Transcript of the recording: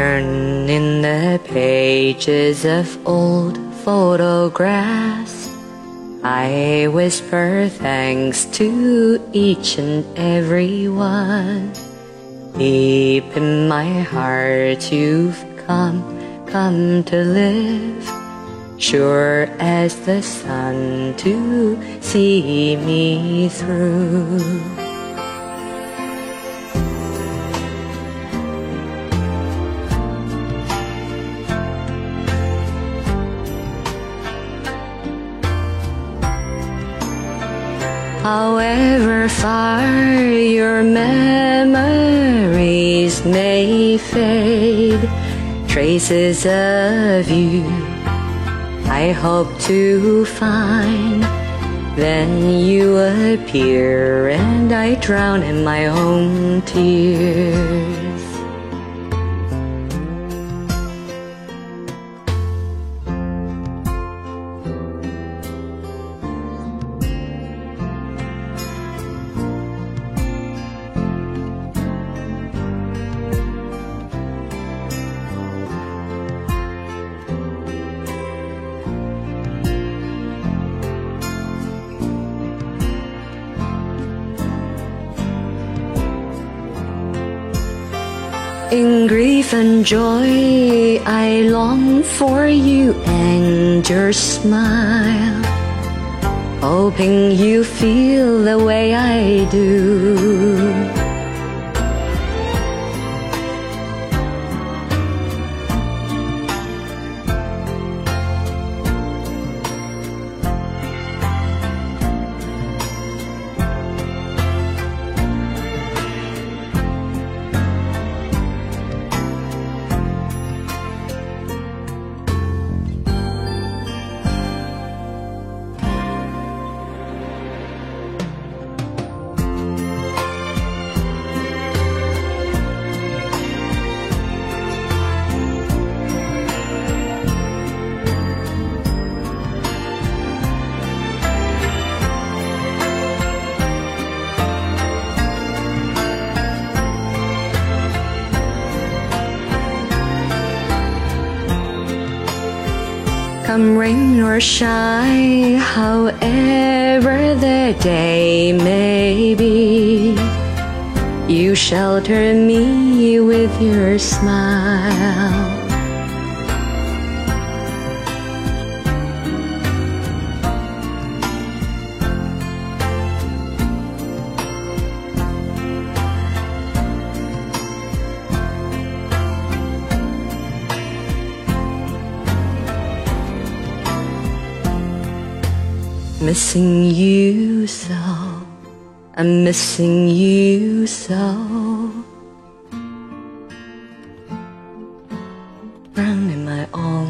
In the pages of old photographs, I whisper thanks to each and every one. Deep in my heart, you've come, come to live, sure as the sun to see me through. However far your memories may fade, traces of you I hope to find. Then you appear and I drown in my own tears. In grief and joy, I long for you and your smile, hoping you feel the way I do. Come rain or shine, however the day may be, you shelter me with your smile. Missing you so, I'm missing you so. Drowned in my own.